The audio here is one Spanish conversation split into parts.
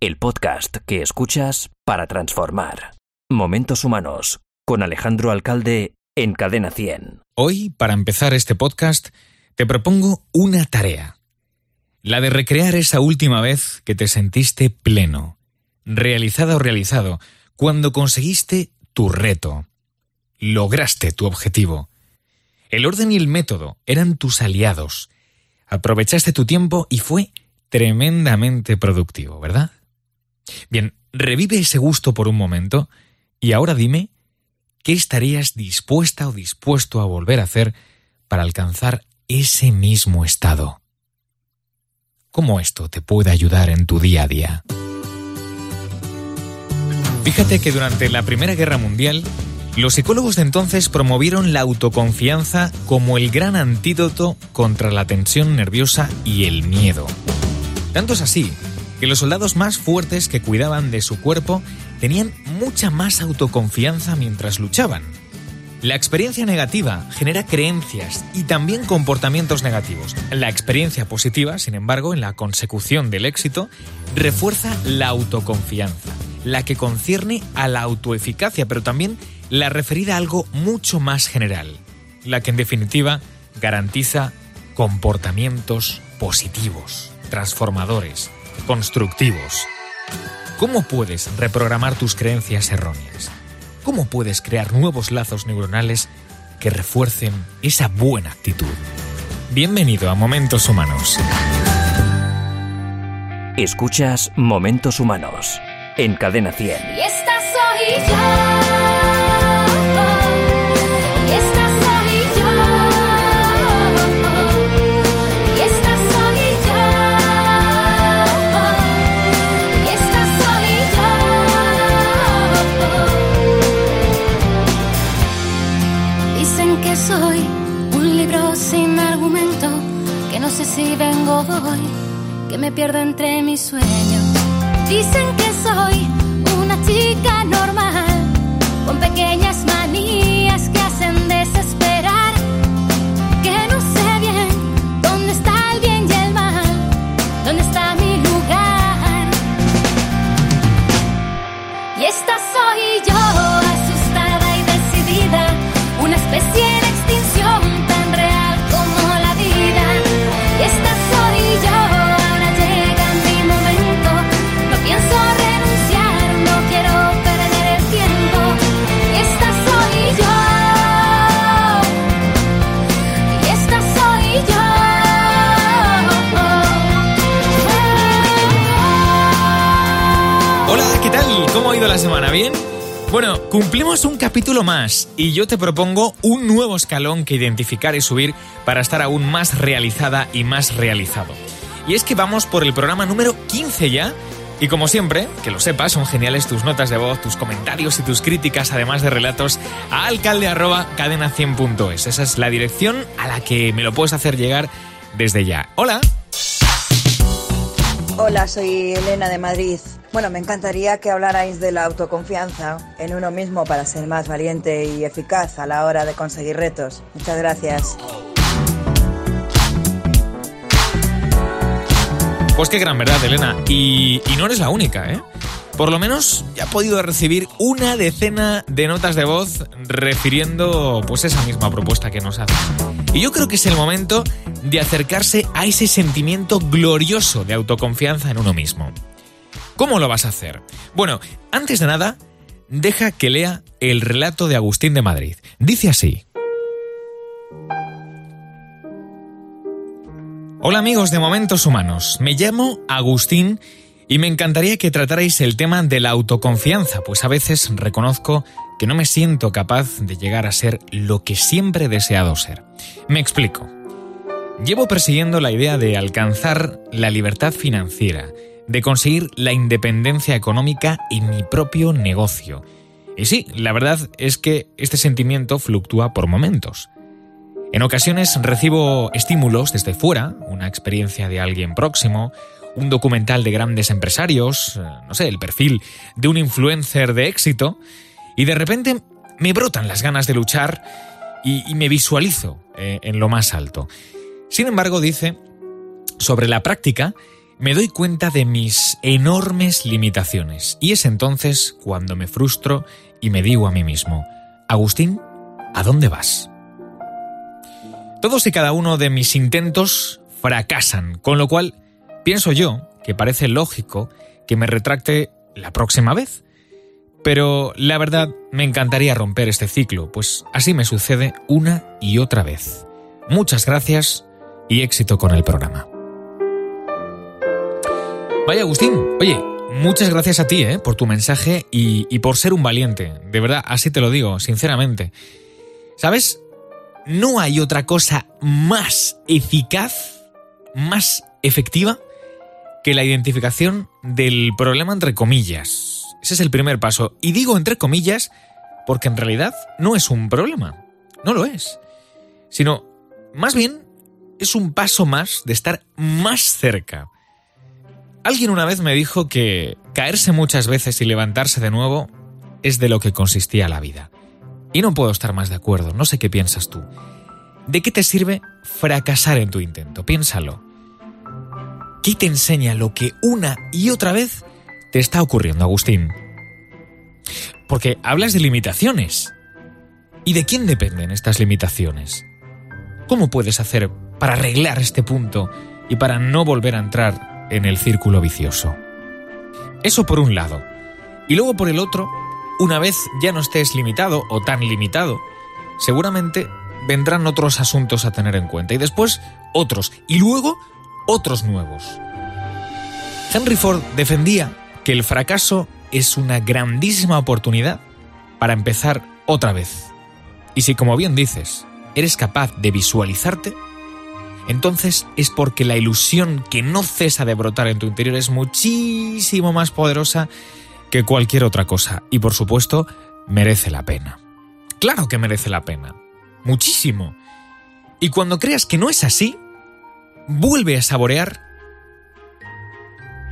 el podcast que escuchas para transformar. Momentos Humanos, con Alejandro Alcalde en Cadena 100. Hoy, para empezar este podcast, te propongo una tarea. La de recrear esa última vez que te sentiste pleno, realizada o realizado, cuando conseguiste tu reto, lograste tu objetivo. El orden y el método eran tus aliados. Aprovechaste tu tiempo y fue tremendamente productivo, ¿verdad? Bien, revive ese gusto por un momento y ahora dime qué estarías dispuesta o dispuesto a volver a hacer para alcanzar ese mismo estado. ¿Cómo esto te puede ayudar en tu día a día? Fíjate que durante la Primera Guerra Mundial, los psicólogos de entonces promovieron la autoconfianza como el gran antídoto contra la tensión nerviosa y el miedo. Tanto es así que los soldados más fuertes que cuidaban de su cuerpo tenían mucha más autoconfianza mientras luchaban. La experiencia negativa genera creencias y también comportamientos negativos. La experiencia positiva, sin embargo, en la consecución del éxito, refuerza la autoconfianza, la que concierne a la autoeficacia, pero también la referida a algo mucho más general, la que en definitiva garantiza comportamientos positivos, transformadores, constructivos. ¿Cómo puedes reprogramar tus creencias erróneas? ¿Cómo puedes crear nuevos lazos neuronales que refuercen esa buena actitud? Bienvenido a Momentos Humanos. Escuchas Momentos Humanos en Cadena 100. Y esta soy yo. Pierdo entre Bueno, cumplimos un capítulo más y yo te propongo un nuevo escalón que identificar y subir para estar aún más realizada y más realizado. Y es que vamos por el programa número 15 ya. Y como siempre, que lo sepas, son geniales tus notas de voz, tus comentarios y tus críticas, además de relatos, a alcalde.cadena100.es. Esa es la dirección a la que me lo puedes hacer llegar desde ya. Hola. Hola, soy Elena de Madrid. Bueno, me encantaría que hablarais de la autoconfianza en uno mismo para ser más valiente y eficaz a la hora de conseguir retos. Muchas gracias. Pues qué gran verdad, Elena. Y, no eres la única, ¿eh? Por lo menos ya he podido recibir una decena de notas de voz refiriendo pues esa misma propuesta que nos hace. Y yo creo que es el momento de acercarse a ese sentimiento glorioso de autoconfianza en uno mismo. ¿Cómo lo vas a hacer? Bueno, antes de nada, deja que lea el relato de Agustín de Madrid. Dice así. Hola amigos de Momentos Humanos, me llamo Agustín y me encantaría que tratarais el tema de la autoconfianza, pues a veces reconozco que no me siento capaz de llegar a ser lo que siempre he deseado ser. Me explico. Llevo persiguiendo la idea de alcanzar la libertad financiera, de conseguir la independencia económica en mi propio negocio. Y sí, la verdad es que este sentimiento fluctúa por momentos. En ocasiones recibo estímulos desde fuera, una experiencia de alguien próximo, un documental de grandes empresarios, eh, no sé, el perfil de un influencer de éxito, y de repente me brotan las ganas de luchar y, y me visualizo eh, en lo más alto. Sin embargo, dice, sobre la práctica, me doy cuenta de mis enormes limitaciones. Y es entonces cuando me frustro y me digo a mí mismo, Agustín, ¿a dónde vas? Todos y cada uno de mis intentos fracasan, con lo cual pienso yo que parece lógico que me retracte la próxima vez. Pero la verdad me encantaría romper este ciclo, pues así me sucede una y otra vez. Muchas gracias y éxito con el programa. Vaya Agustín, oye, muchas gracias a ti ¿eh? por tu mensaje y, y por ser un valiente. De verdad, así te lo digo, sinceramente. ¿Sabes? No hay otra cosa más eficaz, más efectiva, que la identificación del problema entre comillas. Ese es el primer paso. Y digo entre comillas porque en realidad no es un problema. No lo es. Sino, más bien, es un paso más de estar más cerca Alguien una vez me dijo que caerse muchas veces y levantarse de nuevo es de lo que consistía la vida. Y no puedo estar más de acuerdo, no sé qué piensas tú. ¿De qué te sirve fracasar en tu intento? Piénsalo. ¿Qué te enseña lo que una y otra vez te está ocurriendo, Agustín? Porque hablas de limitaciones. ¿Y de quién dependen estas limitaciones? ¿Cómo puedes hacer para arreglar este punto y para no volver a entrar en el círculo vicioso. Eso por un lado. Y luego por el otro, una vez ya no estés limitado o tan limitado, seguramente vendrán otros asuntos a tener en cuenta y después otros y luego otros nuevos. Henry Ford defendía que el fracaso es una grandísima oportunidad para empezar otra vez. Y si como bien dices, eres capaz de visualizarte, entonces es porque la ilusión que no cesa de brotar en tu interior es muchísimo más poderosa que cualquier otra cosa y por supuesto merece la pena. Claro que merece la pena. Muchísimo. Y cuando creas que no es así, vuelve a saborear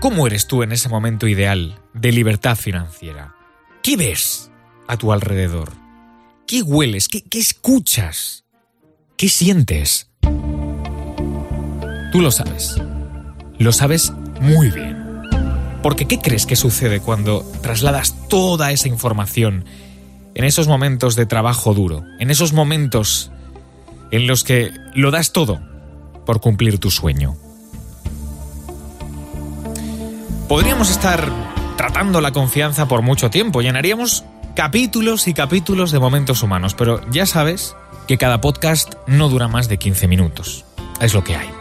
cómo eres tú en ese momento ideal de libertad financiera. ¿Qué ves a tu alrededor? ¿Qué hueles? ¿Qué, qué escuchas? ¿Qué sientes? Tú lo sabes. Lo sabes muy bien. Porque ¿qué crees que sucede cuando trasladas toda esa información en esos momentos de trabajo duro? En esos momentos en los que lo das todo por cumplir tu sueño. Podríamos estar tratando la confianza por mucho tiempo, llenaríamos capítulos y capítulos de momentos humanos, pero ya sabes que cada podcast no dura más de 15 minutos. Es lo que hay.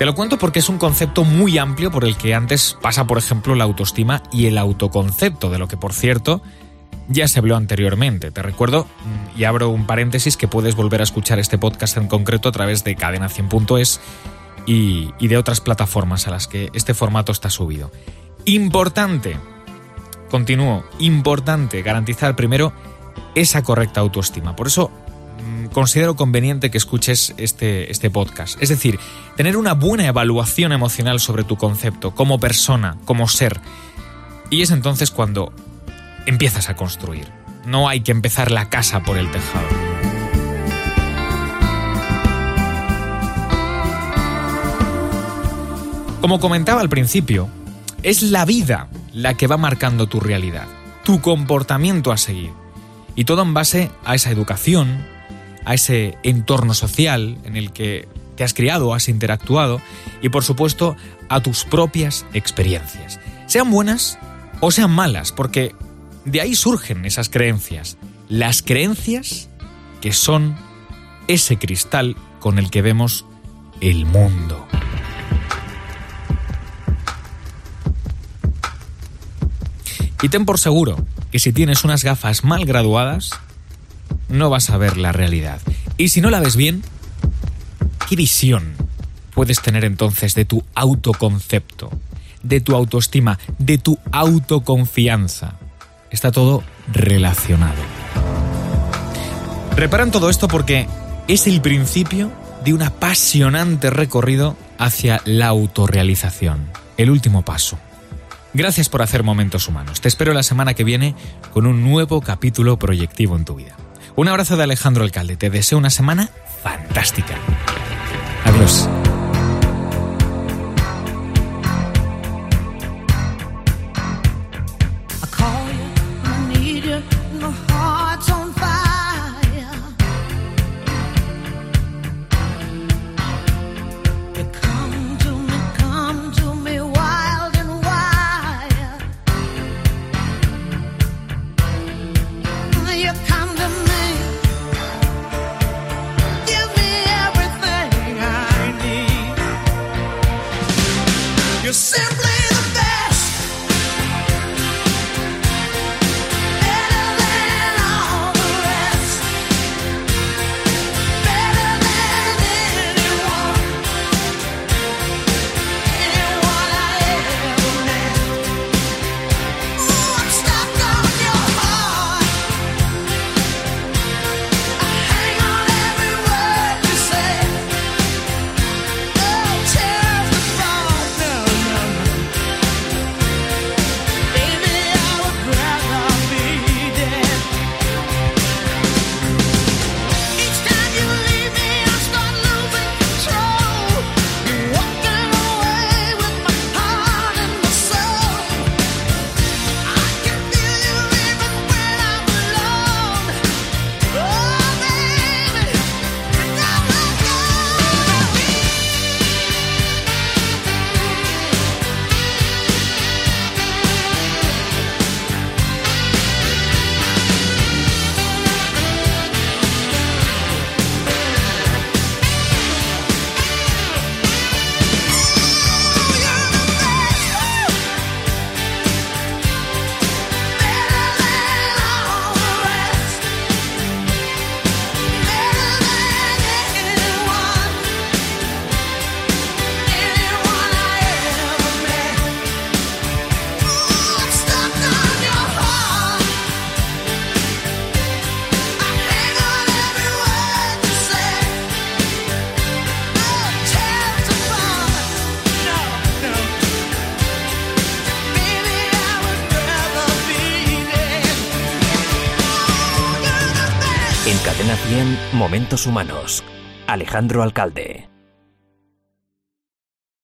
Te lo cuento porque es un concepto muy amplio por el que antes pasa, por ejemplo, la autoestima y el autoconcepto, de lo que, por cierto, ya se habló anteriormente. Te recuerdo, mm, y abro un paréntesis, que puedes volver a escuchar este podcast en concreto a través de cadena100.es y, y de otras plataformas a las que este formato está subido. Importante, continúo, importante garantizar primero esa correcta autoestima. Por eso considero conveniente que escuches este, este podcast. Es decir, tener una buena evaluación emocional sobre tu concepto como persona, como ser. Y es entonces cuando empiezas a construir. No hay que empezar la casa por el tejado. Como comentaba al principio, es la vida la que va marcando tu realidad, tu comportamiento a seguir. Y todo en base a esa educación, a ese entorno social en el que te has criado, has interactuado y por supuesto a tus propias experiencias, sean buenas o sean malas, porque de ahí surgen esas creencias, las creencias que son ese cristal con el que vemos el mundo. Y ten por seguro que si tienes unas gafas mal graduadas, no vas a ver la realidad. Y si no la ves bien, ¿qué visión puedes tener entonces de tu autoconcepto, de tu autoestima, de tu autoconfianza? Está todo relacionado. Reparan todo esto porque es el principio de un apasionante recorrido hacia la autorrealización, el último paso. Gracias por hacer momentos humanos. Te espero la semana que viene con un nuevo capítulo proyectivo en tu vida. Un abrazo de Alejandro Alcalde. Te deseo una semana fantástica. Adiós. 100, Momentos Humanos. Alejandro Alcalde.